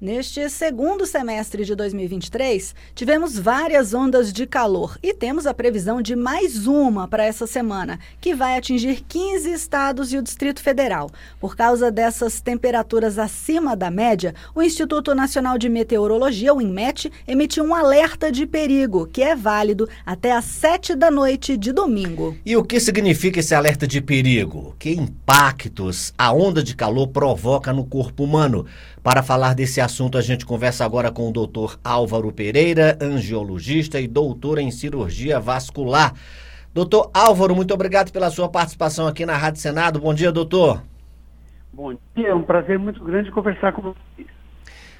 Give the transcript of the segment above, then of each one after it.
Neste segundo semestre de 2023, tivemos várias ondas de calor e temos a previsão de mais uma para essa semana, que vai atingir 15 estados e o Distrito Federal. Por causa dessas temperaturas acima da média, o Instituto Nacional de Meteorologia, o INMET, emitiu um alerta de perigo, que é válido até às 7 da noite de domingo. E o que significa esse alerta de perigo? Que impactos a onda de calor provoca no corpo humano? Para falar desse a gente conversa agora com o doutor Álvaro Pereira, angiologista e doutor em cirurgia vascular. Doutor Álvaro, muito obrigado pela sua participação aqui na Rádio Senado. Bom dia, doutor. Bom dia, é um prazer muito grande conversar com vocês.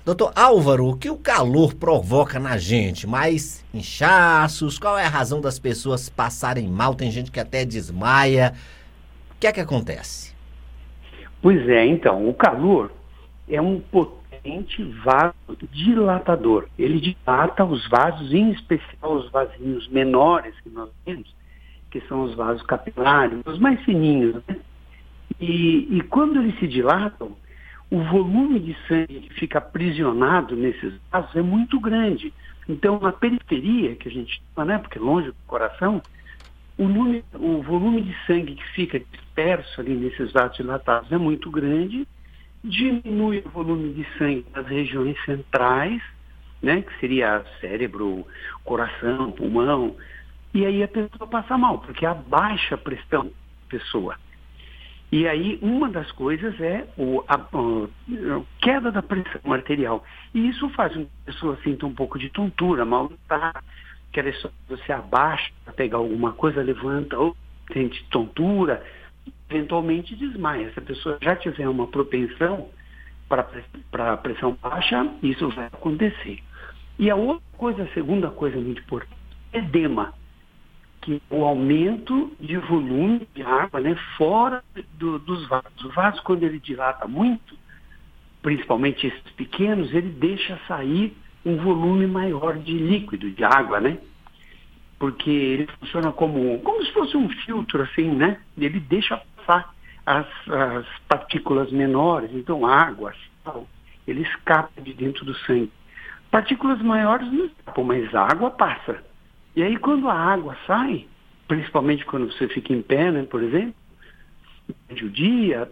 Doutor Álvaro, o que o calor provoca na gente? Mais inchaços? Qual é a razão das pessoas passarem mal? Tem gente que até desmaia. O que é que acontece? Pois é, então, o calor é um potente vasodilatador. Ele dilata os vasos, em especial os vasinhos menores que nós temos, que são os vasos capilares, os mais fininhos. Né? E, e quando eles se dilatam, o volume de sangue que fica aprisionado nesses vasos é muito grande. Então, na periferia, que a gente chama, né, porque longe do coração, o, número, o volume de sangue que fica disperso ali nesses vasos dilatados é muito grande diminui o volume de sangue nas regiões centrais, né, que seria cérebro, coração, pulmão, e aí a pessoa passa mal, porque abaixa a pressão da pessoa. E aí uma das coisas é o, a, a, queda da pressão arterial. E isso faz com que a pessoa sinta um pouco de tontura, mal-estar, que você abaixa para pegar alguma coisa, levanta, ou sente tontura, eventualmente desmaia. Se a pessoa já tiver uma propensão para pressão baixa, isso vai acontecer. E a outra coisa, a segunda coisa muito importante, é edema, que é o aumento de volume de água né, fora do, dos vasos. O vaso, quando ele dilata muito, principalmente esses pequenos, ele deixa sair um volume maior de líquido, de água, né? Porque ele funciona como, como se fosse um filtro, assim, né? Ele deixa passar as, as partículas menores, então água, sal, ele escapa de dentro do sangue. Partículas maiores não escapam, mas a água passa. E aí quando a água sai, principalmente quando você fica em pé, né, por exemplo, durante o dia,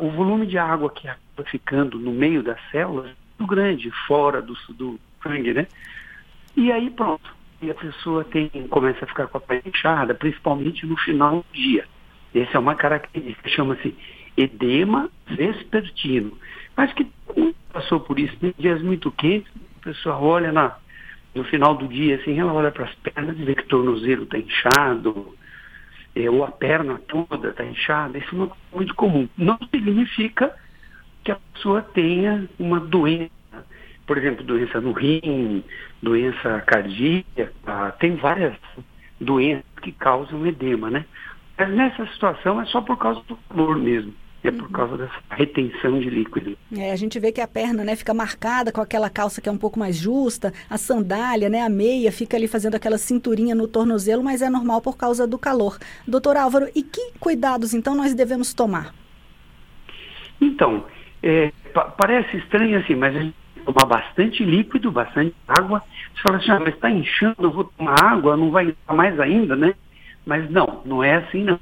o volume de água que acaba ficando no meio das células é muito grande, fora do, do sangue, né? E aí pronto. E a pessoa tem, começa a ficar com a pele inchada, principalmente no final do dia. Essa é uma característica, chama-se edema vespertino. Mas que passou por isso, tem dias muito quentes, a pessoa olha na, no final do dia, assim, ela olha para as pernas e vê que o tornozelo está inchado, é, ou a perna toda está inchada. Isso não é muito comum. Não significa que a pessoa tenha uma doença, por exemplo, doença no rim, doença cardíaca, tem várias doenças que causam edema, né? Mas nessa situação é só por causa do calor mesmo. É por uhum. causa dessa retenção de líquido. É, a gente vê que a perna né, fica marcada com aquela calça que é um pouco mais justa, a sandália, né, a meia fica ali fazendo aquela cinturinha no tornozelo, mas é normal por causa do calor. Doutor Álvaro, e que cuidados então nós devemos tomar? Então, é, parece estranho assim, mas a gente tomar bastante líquido, bastante água. Você fala assim, ah, mas está inchando, eu vou tomar água, não vai entrar mais ainda, né? Mas não, não é assim não.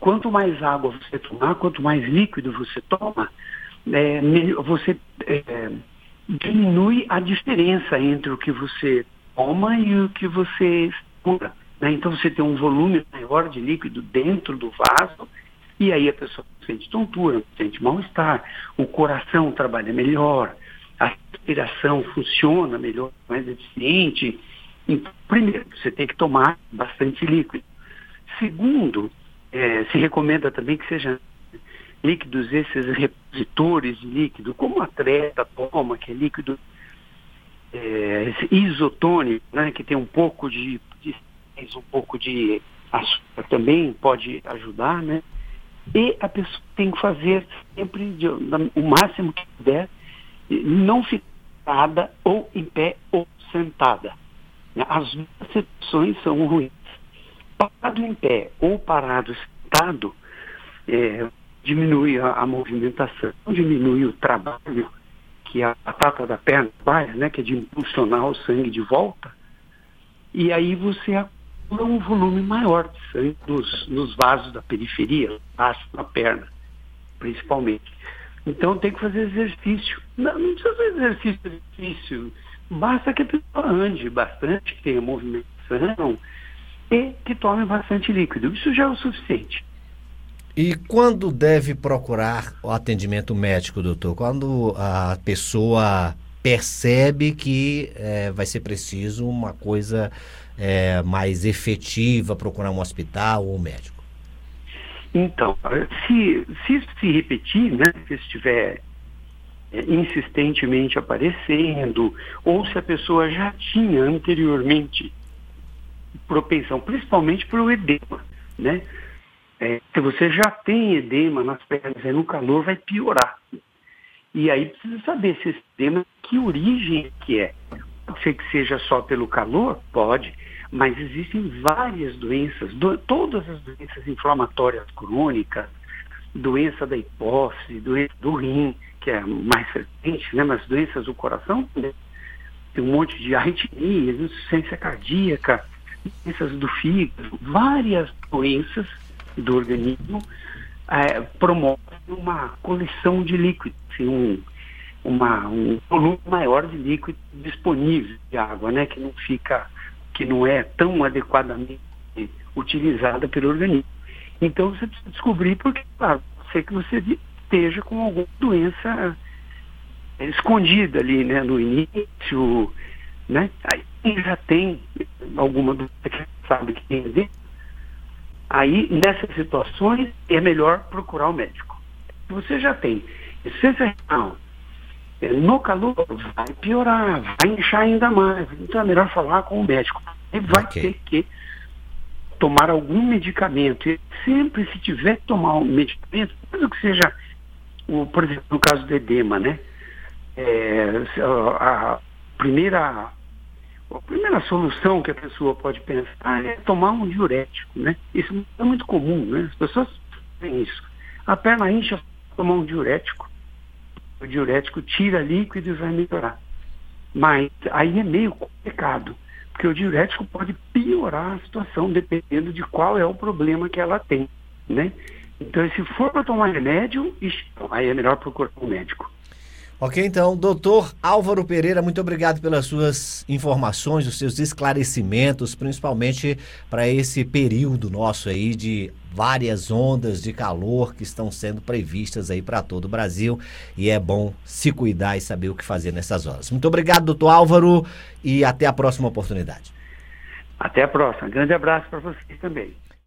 Quanto mais água você tomar, quanto mais líquido você toma, é, você é, diminui a diferença entre o que você toma e o que você cura. Né? Então você tem um volume maior de líquido dentro do vaso e aí a pessoa sente tontura, sente mal-estar, o coração trabalha melhor, a respiração funciona melhor, mais eficiente. Então, primeiro, você tem que tomar bastante líquido. Segundo, é, se recomenda também que sejam líquidos esses repositores de líquido, como a atleta toma, que é líquido é, isotônico, né, que tem um pouco de, de um pouco de açúcar também pode ajudar, né? E a pessoa tem que fazer sempre de, o máximo que puder, não ficar ou em pé ou sentada. As duas situações são ruins parado em pé ou parado sentado, é, diminui a, a, movimentação, diminui o trabalho que a batata da perna faz, né, que é de impulsionar o sangue de volta, e aí você acumula um volume maior de sangue nos, nos vasos da periferia, vasos na perna, principalmente. Então tem que fazer exercício. Não, não precisa fazer exercício difícil, basta que a pessoa ande bastante, que tenha movimentação e que tome bastante líquido. Isso já é o suficiente. E quando deve procurar o atendimento médico, doutor? Quando a pessoa percebe que é, vai ser preciso uma coisa é, mais efetiva, procurar um hospital ou um médico? Então, se, se isso se repetir, né, se estiver é, insistentemente aparecendo, ou se a pessoa já tinha anteriormente propensão, principalmente para o edema, né? É, se você já tem edema nas pernas, aí no calor vai piorar. E aí precisa saber se esse edema, que origem que é. Pode ser que seja só pelo calor? Pode. Mas existem várias doenças, do, todas as doenças inflamatórias crônicas, doença da hipófise, doença do rim, que é mais frequente, né? mas doenças do coração, né? tem um monte de arritmias, insuficiência cardíaca, doenças do fígado, várias doenças do organismo é, promovem uma coleção de líquidos, assim, um, uma, um volume maior de líquido disponível de água, né, que não fica, que não é tão adequadamente utilizada pelo organismo. Então você precisa descobrir porque, claro, pode ser que você esteja com alguma doença escondida ali, né, no início, né? Aí já tem alguma doença que sabe que tem Aí, nessas situações, é melhor procurar o médico. Se você já tem essência renal, é, no calor vai piorar, vai inchar ainda mais. Então é melhor falar com o médico. Ele vai okay. ter que tomar algum medicamento. E sempre se tiver que tomar um medicamento, mesmo que seja, o, por exemplo, no caso do edema, né? É, a primeira a primeira solução que a pessoa pode pensar é tomar um diurético, né? Isso é muito comum, né? As pessoas têm isso. A perna incha, tomar um diurético. O diurético tira líquido e vai melhorar. Mas aí é meio complicado, porque o diurético pode piorar a situação dependendo de qual é o problema que ela tem, né? Então, se for para tomar remédio, aí é melhor procurar um médico. Ok, então, doutor Álvaro Pereira, muito obrigado pelas suas informações, os seus esclarecimentos, principalmente para esse período nosso aí de várias ondas de calor que estão sendo previstas aí para todo o Brasil e é bom se cuidar e saber o que fazer nessas horas. Muito obrigado, doutor Álvaro, e até a próxima oportunidade. Até a próxima. Grande abraço para vocês também.